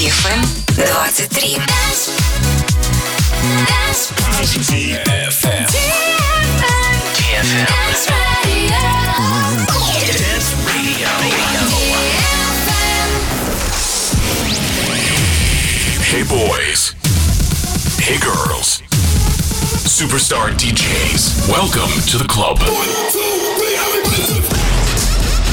DFM 23. DFM. DFM. Dance Hey boys. Hey girls. Superstar DJs. Welcome to the club.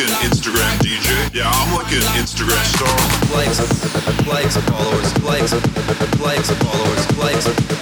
like an Instagram DJ. Yeah, I'm like an Instagram star. likes, likes, followers, likes, likes, followers, likes,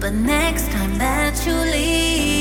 But next time that you leave,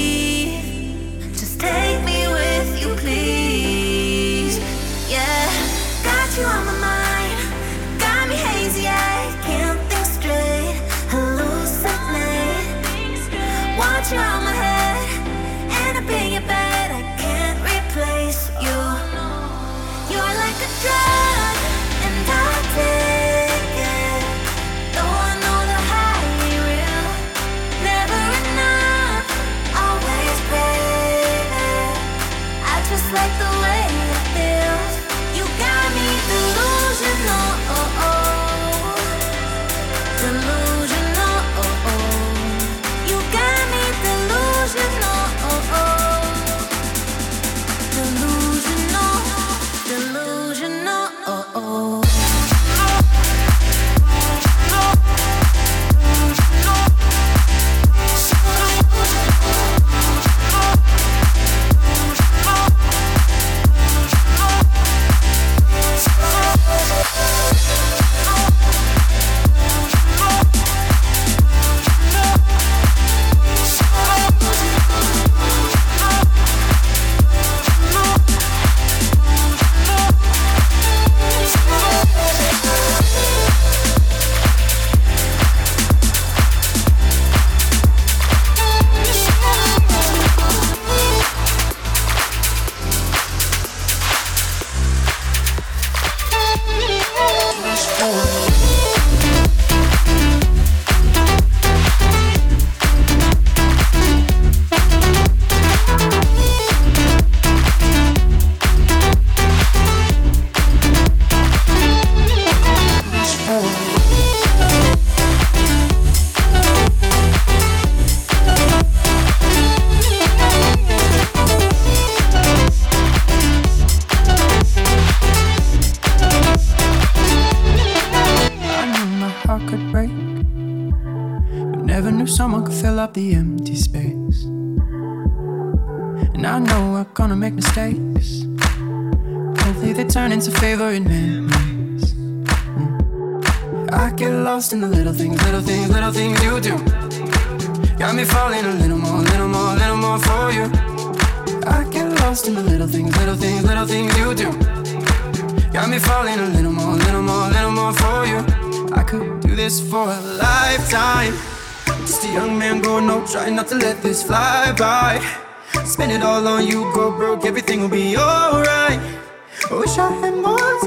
the empty space. And I know we're gonna make mistakes. Hopefully they turn into favorite memories. Mm. I get lost in the little things, little things, little things you do. Got me falling a little more, little more, little more for you. I get lost in the little things, little things, little things you do. Got me falling a little more, little more, little more for you. I could do this for a lifetime. Just a young man growing up, trying not to let this fly by. Spend it all on you, go broke, everything will be alright. I wish I had more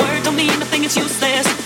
word don't mean a thing, it's useless.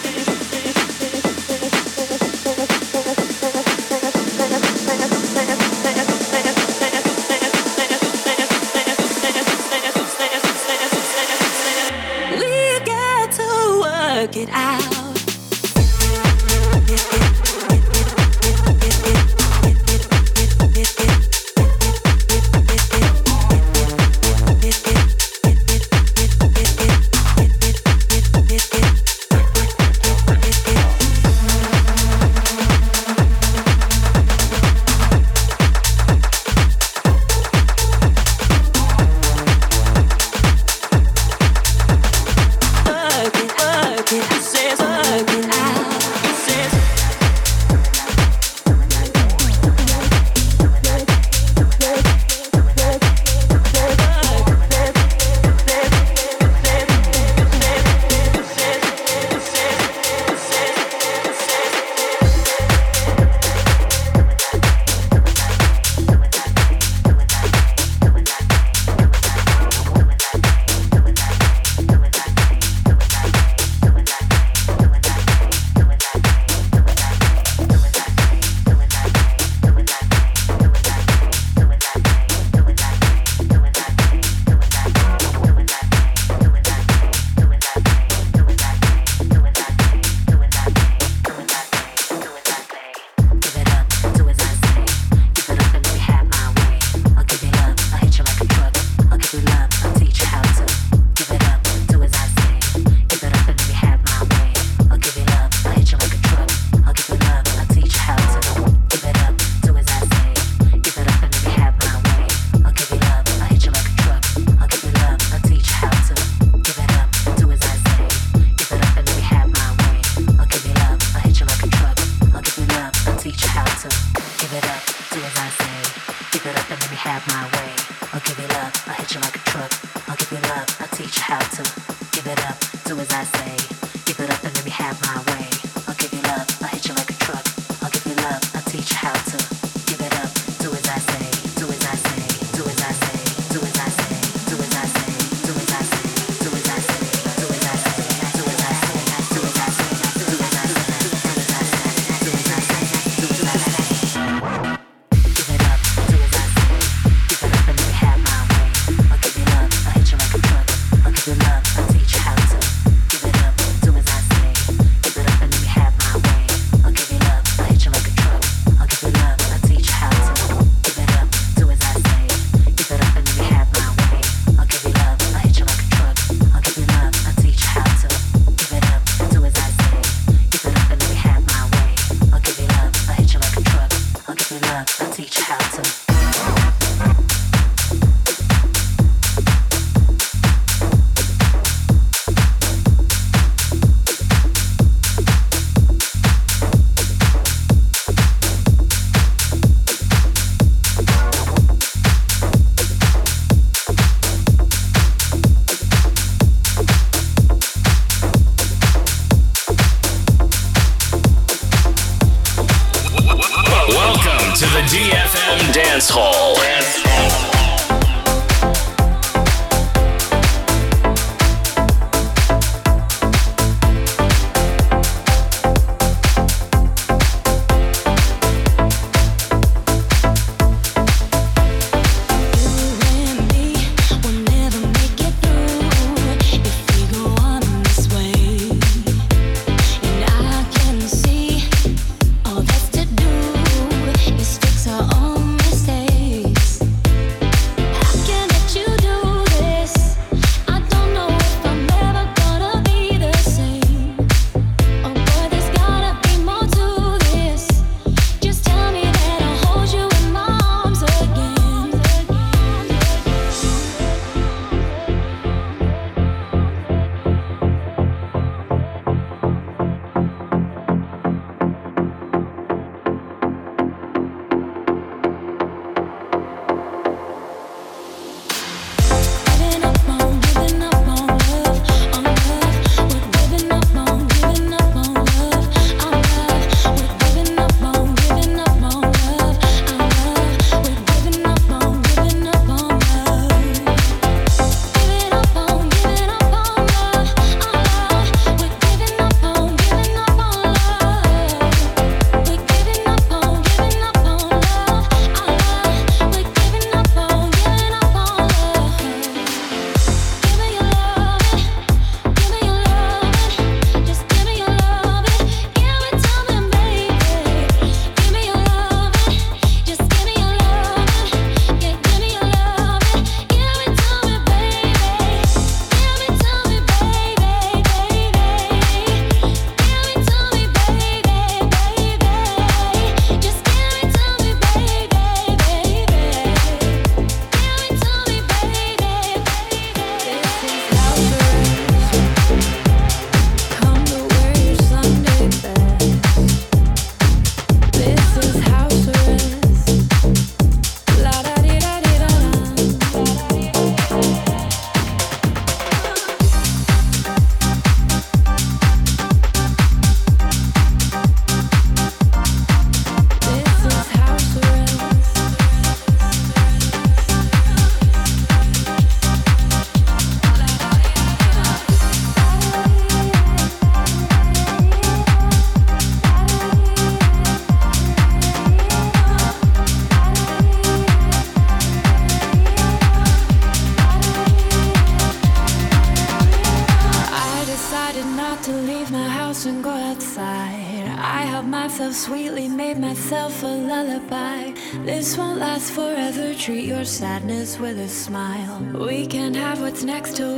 sadness with a smile. We can have what's next to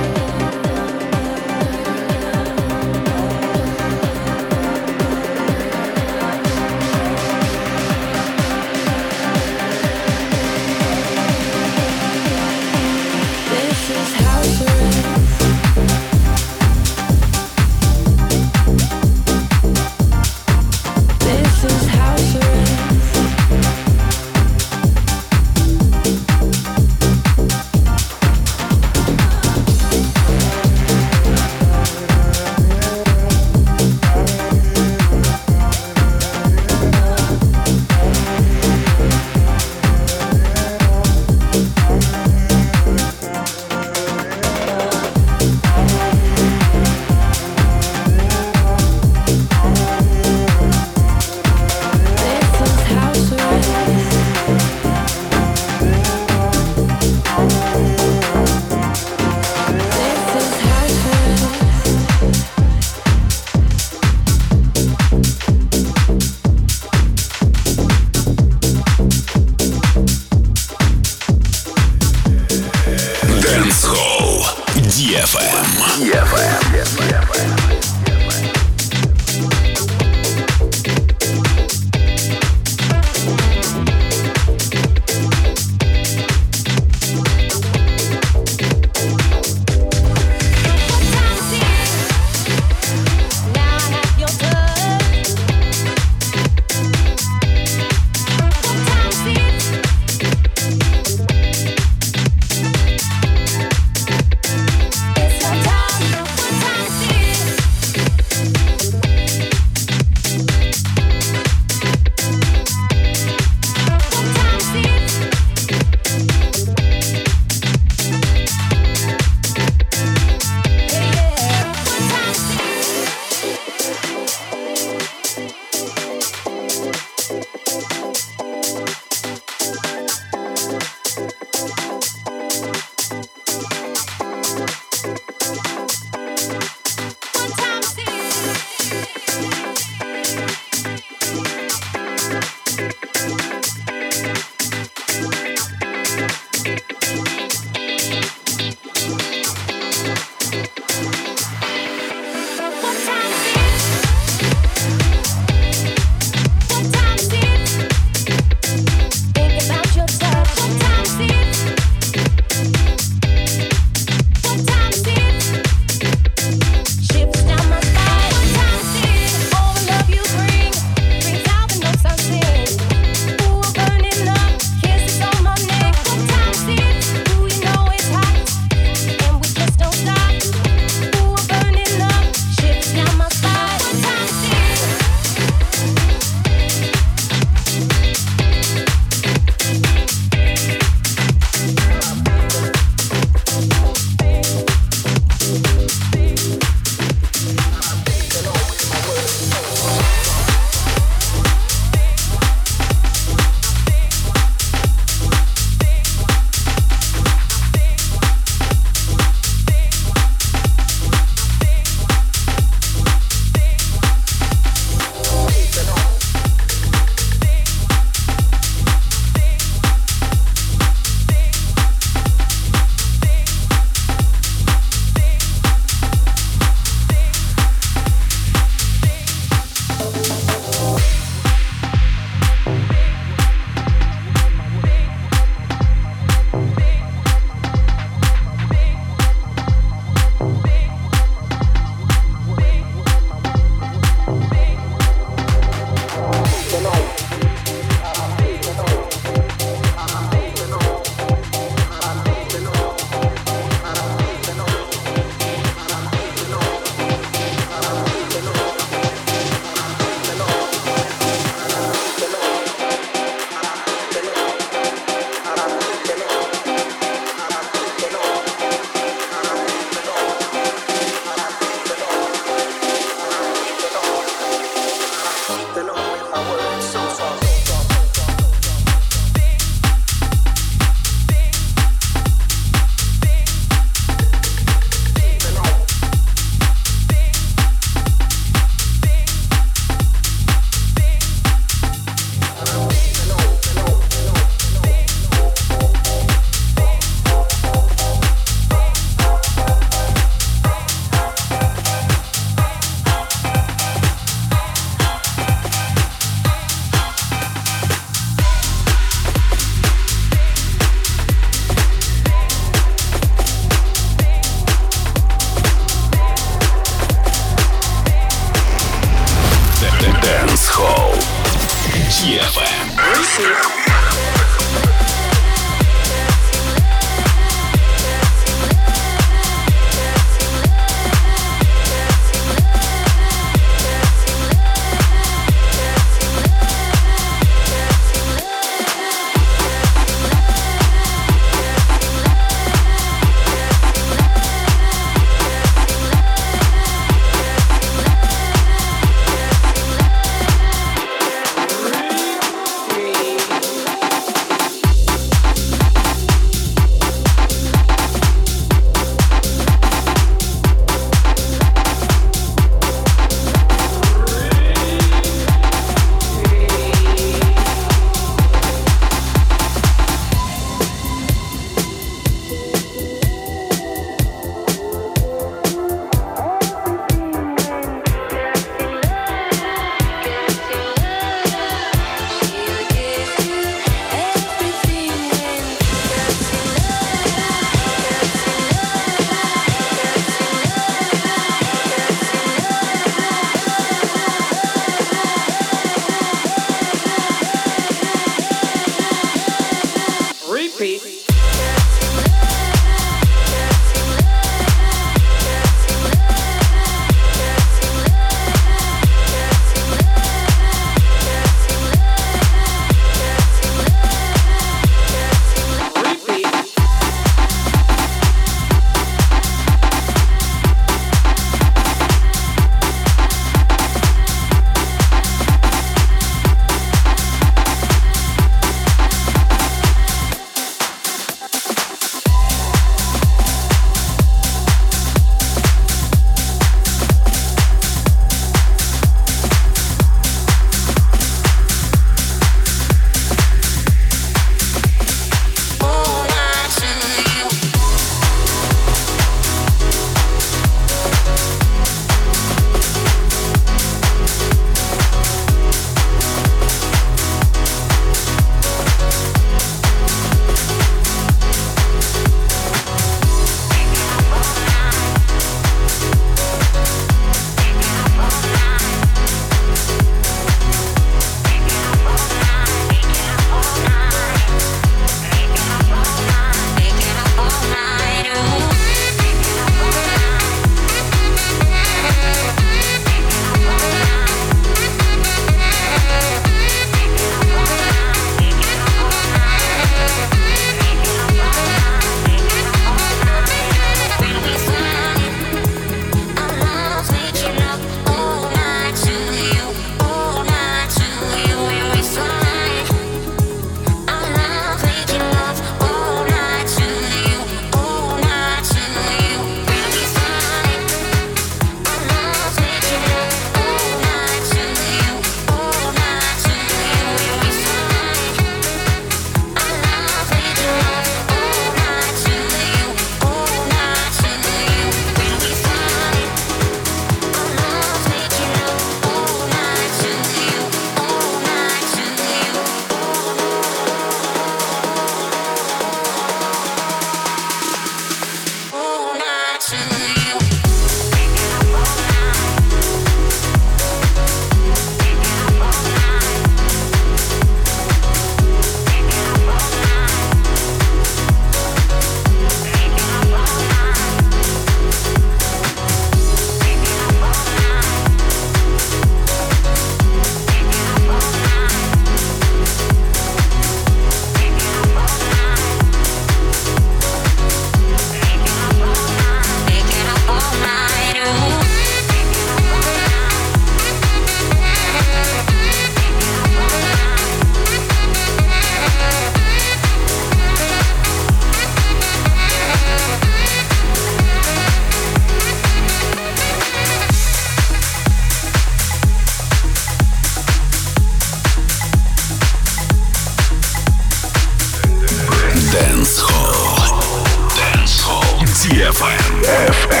FM. FM.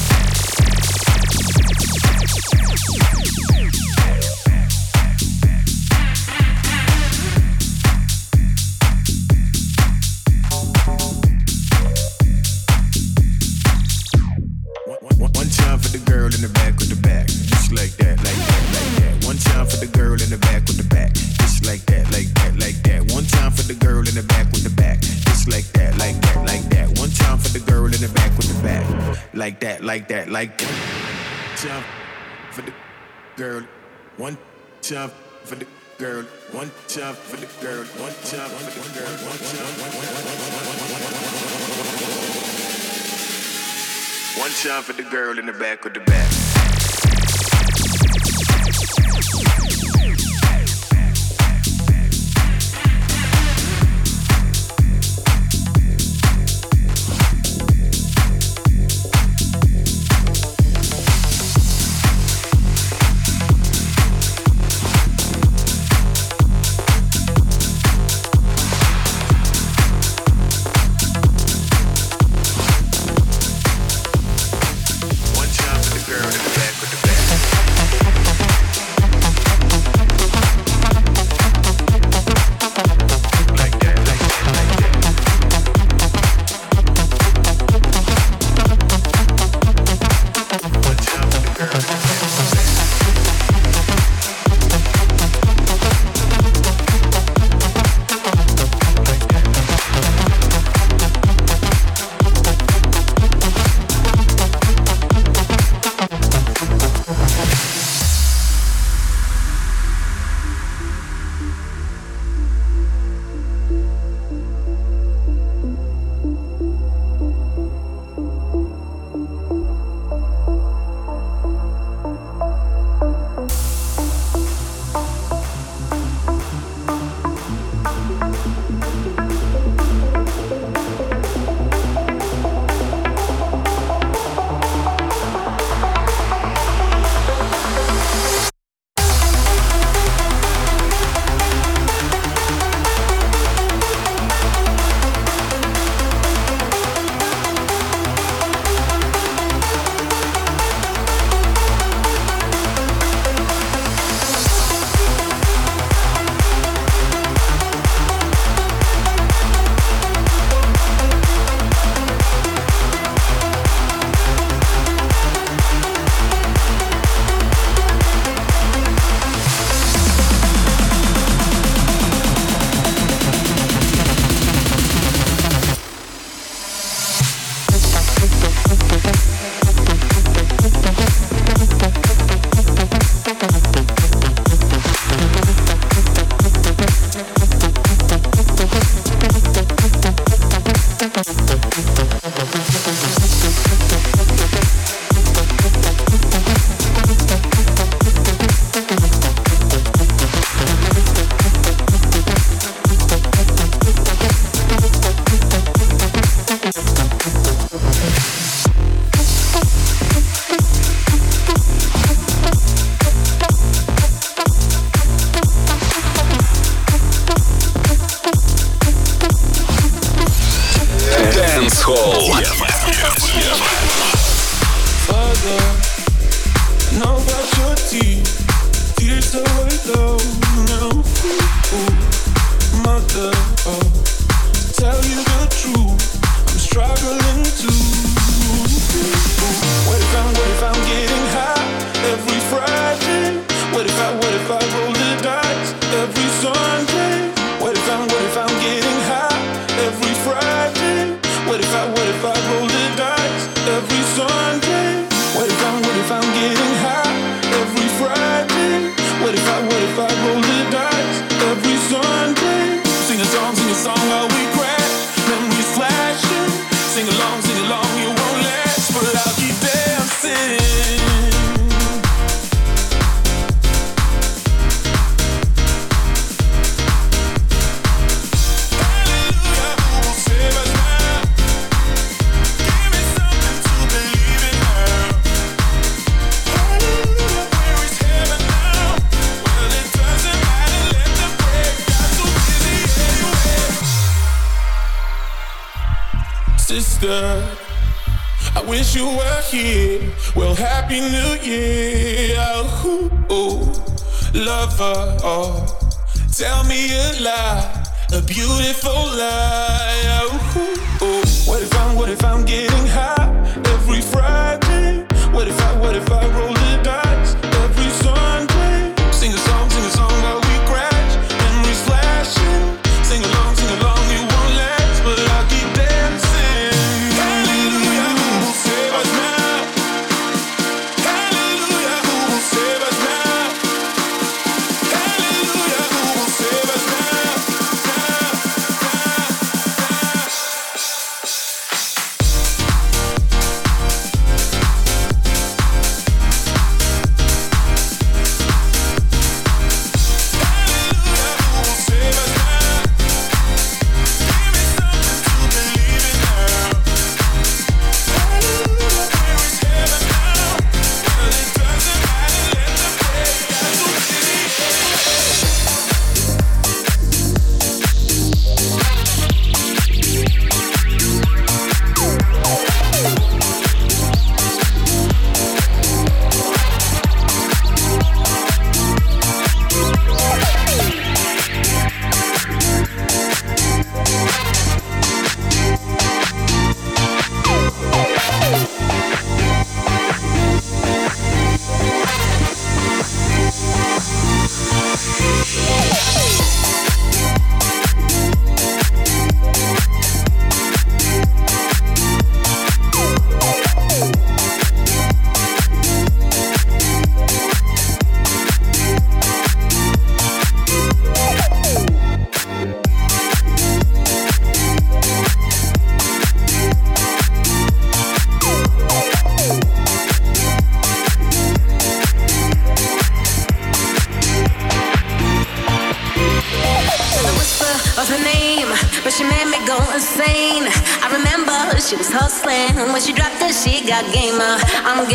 like one jump for the girl, one jump for the girl, one jump for the girl, one jump for the girl, one jump, one jump for the girl in the back of the back.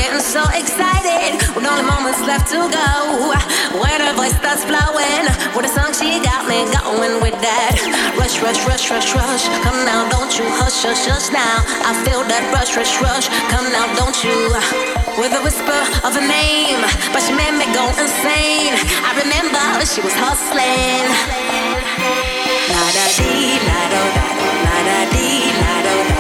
Getting so excited with only moments left to go. When her voice starts flowing, with a song she got me going with that. Rush, rush, rush, rush, rush. Come now, don't you hush, hush, hush now. I feel that rush, rush, rush. Come now, don't you? With a whisper of a name, but she made me go insane. I remember she was hustling. La da dee, la da da, la da dee, la da.